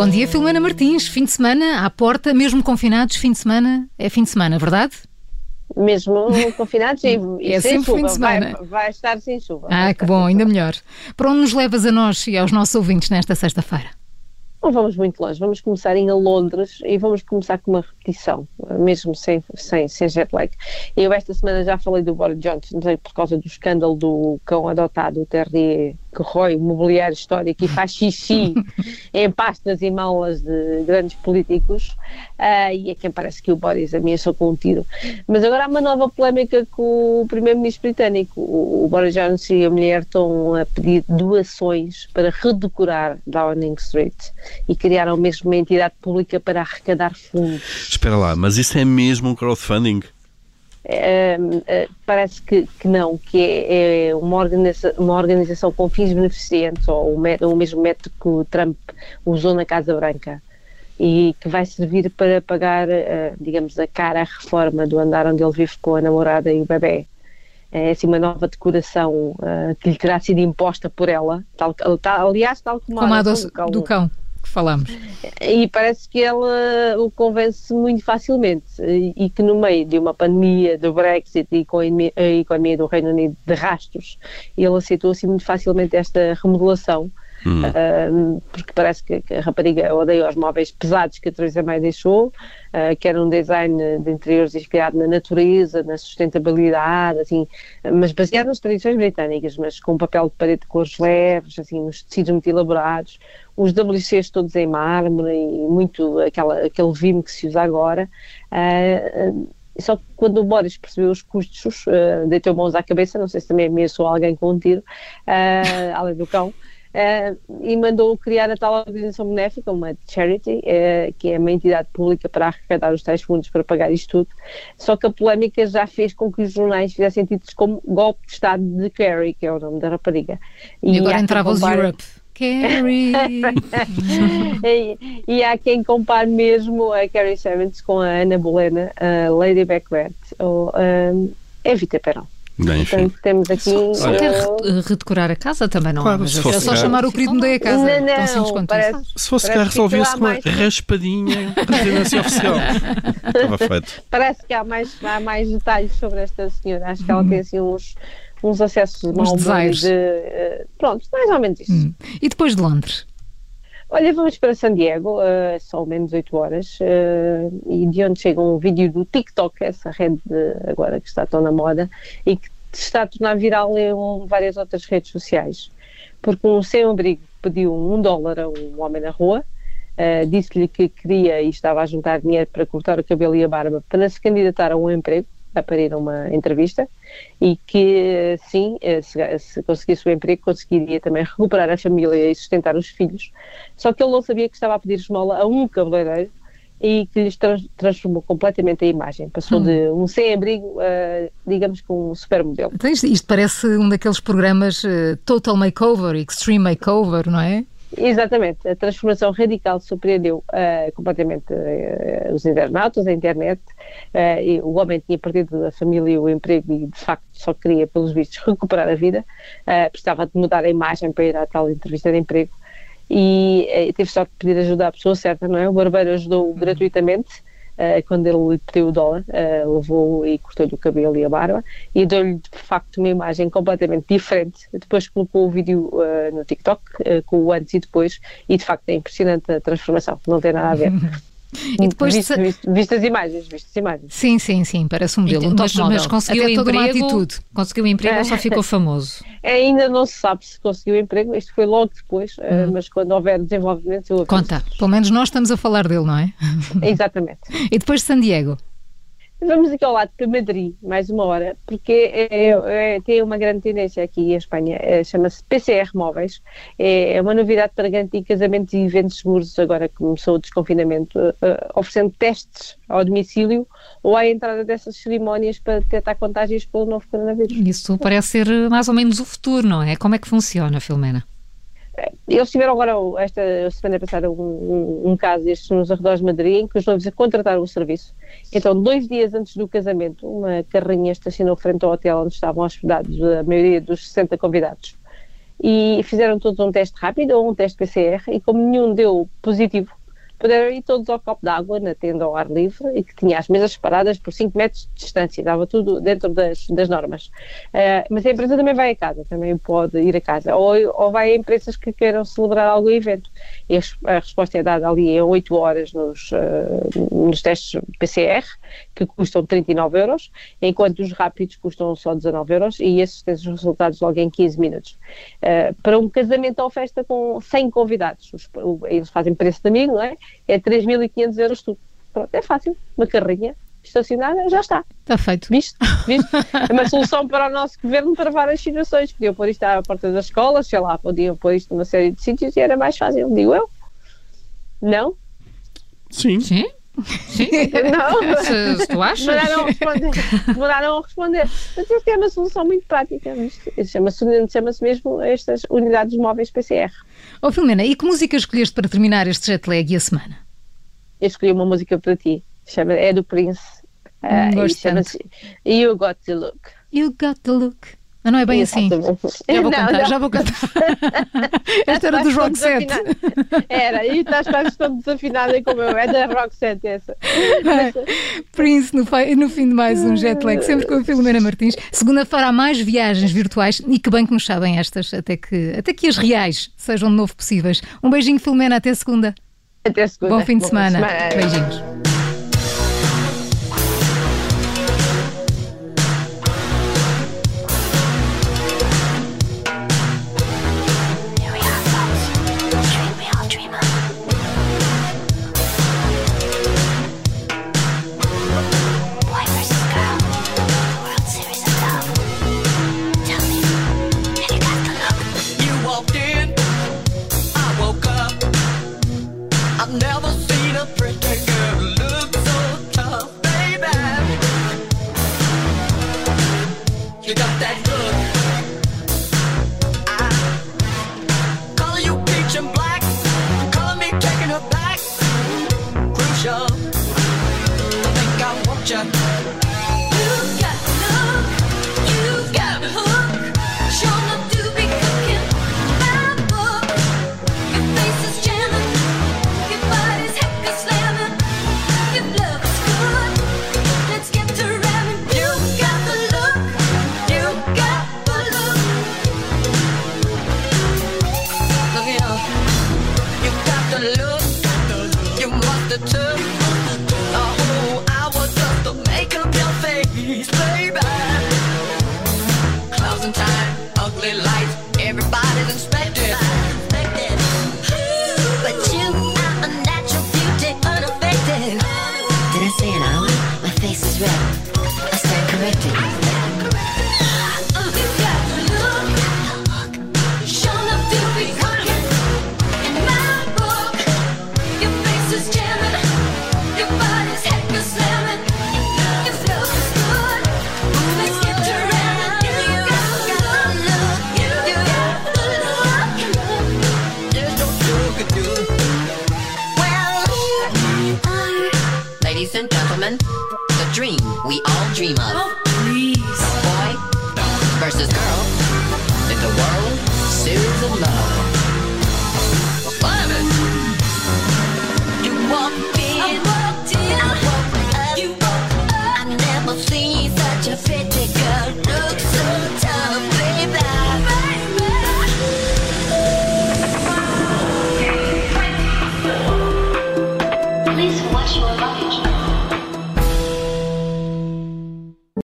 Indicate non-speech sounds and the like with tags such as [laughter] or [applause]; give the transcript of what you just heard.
Bom dia, Filomena Martins. Fim de semana à porta, mesmo confinados, fim de semana é fim de semana, verdade? Mesmo confinados e, e É sem sempre chuva. fim de semana. Vai, vai estar sem chuva. Ah, que bom, ainda melhor. Para onde nos levas a nós e aos nossos ouvintes nesta sexta-feira? Não vamos muito longe. Vamos começar em Londres e vamos começar com uma repetição, mesmo sem, sem, sem jet lag. Eu esta semana já falei do Boris Johnson, por causa do escândalo do cão adotado, o Terrier, que rói o mobiliário histórico e faz xixi [laughs] em pastas e malas de grandes políticos. Ah, e é quem parece que o Boris ameaçou com um tiro. Mas agora há uma nova polémica com o primeiro-ministro britânico. O, o Boris Johnson e a mulher estão a pedir doações para redecorar Downing Street e criaram mesmo uma entidade pública para arrecadar fundos. Espera lá, mas isso é mesmo um crowdfunding? Eh, parece que, que não, que é, é uma, organiza, uma organização com fins beneficentes, ou o, o mesmo método que o Trump usou na Casa Branca, e que vai servir para pagar, eh, digamos, a cara à reforma do andar onde ele vive com a namorada e o bebê. É assim uma nova decoração eh, que lhe terá sido imposta por ela, tal, tal- aliás, tal como, Como a do cão. do cão que falamos. E parece que ela o convence muito facilmente e, que no meio de uma pandemia, do Brexit e com a economia do Reino Unido de rastros, ele aceitou assim muito facilmente esta remodelação. Porque parece que, a rapariga odeia os móveis pesados que a Teresa May deixou, ah, que era um design de interiores inspirado na natureza, na sustentabilidade, assim, mas baseado nas tradições britânicas, mas com papel de parede de cores leves, assim, uns tecidos muito elaborados, os WCs todos em mármore e muito aquela, aquele vime que se usa agora. Ah, só que quando o Boris percebeu os custos, ah, deitou mãos à cabeça, não sei se também ameaçou alguém com um tiro, ah, além do cão, ah, e mandou criar a tal organização benéfica, uma charity, eh, que é uma entidade pública para arrecadar os tais fundos para pagar isto tudo. Só que a polémica já fez com que os jornais fizessem títulos como Golpe de Estado de Carrie, que é o nome da rapariga. E, há agora entrava os Europe. Carrie. [laughs] e, e há quem compare mesmo a Carrie Sevens com a Ana Bolena, a Lady Macbeth ou um, Evita Perón. Bem, enfim. Portanto, temos aqui. Só uh, quer re- redecorar a casa também, não Claro, é? Se é só chamar o querido mudei a casa. Não, Tão simples não, quanto parece- isso. Se fosse cá, resolvia-se com uma mais- raspadinha residência oficial. [laughs] Estava feito. Parece que há mais, há mais detalhes sobre esta senhora. Acho que ela tem assim uns, uns acessos desaires. de. uh, pronto, mais ou menos isso. Hum. E depois de Londres? Olha, vamos para San Diego, uh, são menos 8 horas, uh, e de onde chega um vídeo do TikTok, essa rede de- agora que está tão na moda, e que está a tornar viral em várias outras redes sociais. Porque um sem-abrigo pediu um dólar a um homem na rua, uh, disse-lhe que queria e estava a juntar dinheiro para cortar o cabelo e a barba para se candidatar a um emprego, a para ir a uma entrevista, e que sim, eh, se, se conseguisse o emprego, conseguiria também recuperar a família e sustentar os filhos. Só que ele não sabia que estava a pedir esmola a um cabeleireiro e que lhes trans- transformou completamente a imagem. Passou de um sem-abrigo a, digamos que um supermodelo. Então isto, isto parece um daqueles programas eh, Total Makeover, Extreme Makeover, não é? Exatamente, a transformação radical surpreendeu eh, completamente eh, os internautas, a internet. e o homem tinha perdido a família e o emprego e, de facto, só queria, pelos vistos, [laughs] recuperar a vida. precisava de mudar a imagem para ir à tal entrevista de emprego. E teve só que pedir ajuda à pessoa certa, não é? O barbeiro ajudou gratuitamente. Eh, quando ele pediu o dólar, eh, levou e cortou-lhe o cabelo e a barba e deu-lhe de facto uma imagem completamente diferente. Depois colocou o vídeo eh, no TikTok com o antes e depois e de facto é impressionante a transformação, não tem nada a ver. [laughs] E depois de visto, visto, visto as imagens, visto as imagens. Sim, sim, sim, parece um modelo, um mas, model. mas conseguiu Até toda uma emprego, atitude. conseguiu emprego ou só [laughs] ficou famoso? Ainda não se sabe se conseguiu emprego, isto foi logo depois, eh, mas quando houver desenvolvimento eu aviso. Conta. Pelo menos nós estamos a falar dele, não é? Exatamente. [laughs] E depois de San Diego? Vamos aqui ao lado para Madrid, mais uma hora, porque é- é- tem uma grande tendência aqui em Espanha, é- chama-se PCR Móveis, é, uma novidade para garantir casamentos e eventos seguros, agora que começou o desconfinamento, eh, oferecendo testes ao domicílio ou à entrada dessas cerimónias para detectar contágios pelo novo coronavírus. Isso parece ser eh, mais ou menos o futuro, não é? Como é que funciona, Filomena? Eles tiveram agora, esta semana passada, um, um, um caso destes nos arredores de Madrid, em que os noivos contrataram o serviço. Então, dois dias antes do casamento, uma carrinha estacionou frente ao hotel onde estavam hospedados a maioria dos 60 convidados. e fizeram todos um teste rápido ou um teste PCR e como nenhum deu positivo, puderam ir todos ao copo d'água na tenda ao ar livre e que tinha as mesas separadas por 5 metros de distância, estava tudo dentro das, das normas. Uh, mas a empresa também vai a casa, também pode ir a casa, ou, ou vai a empresas que queiram celebrar algum evento. E a, resposta é dada ali em 8 horas nos, uh, nos testes PCR, que custam 39 euros, enquanto os rápidos custam só 19 euros e esses têm os resultados logo em 15 minutos. Uh, para um casamento ou festa com 100 convidados, os, eles fazem preço de amigo, não é? É 3.500 euros tudo. Pronto, é fácil, uma carrinha estacionada, já está. Está feito. Visto? Visto? É [laughs] uma solução para o nosso governo para várias situações. Podiam pôr isto à porta das escolas, sei lá, podiam pôr isto numa série de sítios e era mais fácil, digo eu. Não? Sim. Sim. Sim. [laughs] Não. [laughs] Se, se tu achas. Demoraram a responder. Demoraram a responder. Mas isto é uma solução muito prática. Chama-se chama mesmo estas unidades móveis PCR. Oh, Filomena, e que música escolheste para terminar este jet lag e a semana? Eu escolhi uma música para ti. Chama, é do Prince. Uh, e chama-se You Got the Look. You Got the Look. Mas não é bem assim. Já vou [laughs] não, cantar, não. já vou cantar. [laughs] esta era dos Rock 7. Era, e estás quase tão desafinada como eu. É da Rock 7 essa. Prince, no, no fim de mais um jet lag, sempre com a Filomena Martins. Segunda-feira há mais viagens virtuais e que bem que nos sabem estas, até que, até que as reais sejam de novo possíveis. Um beijinho, Filomena, até segunda. Até segunda. Bom fim de semana. semana. Beijinhos. You got that Ladies and gentlemen, the dream we all dream of. Oh, please. Boy versus girl in the world series of love.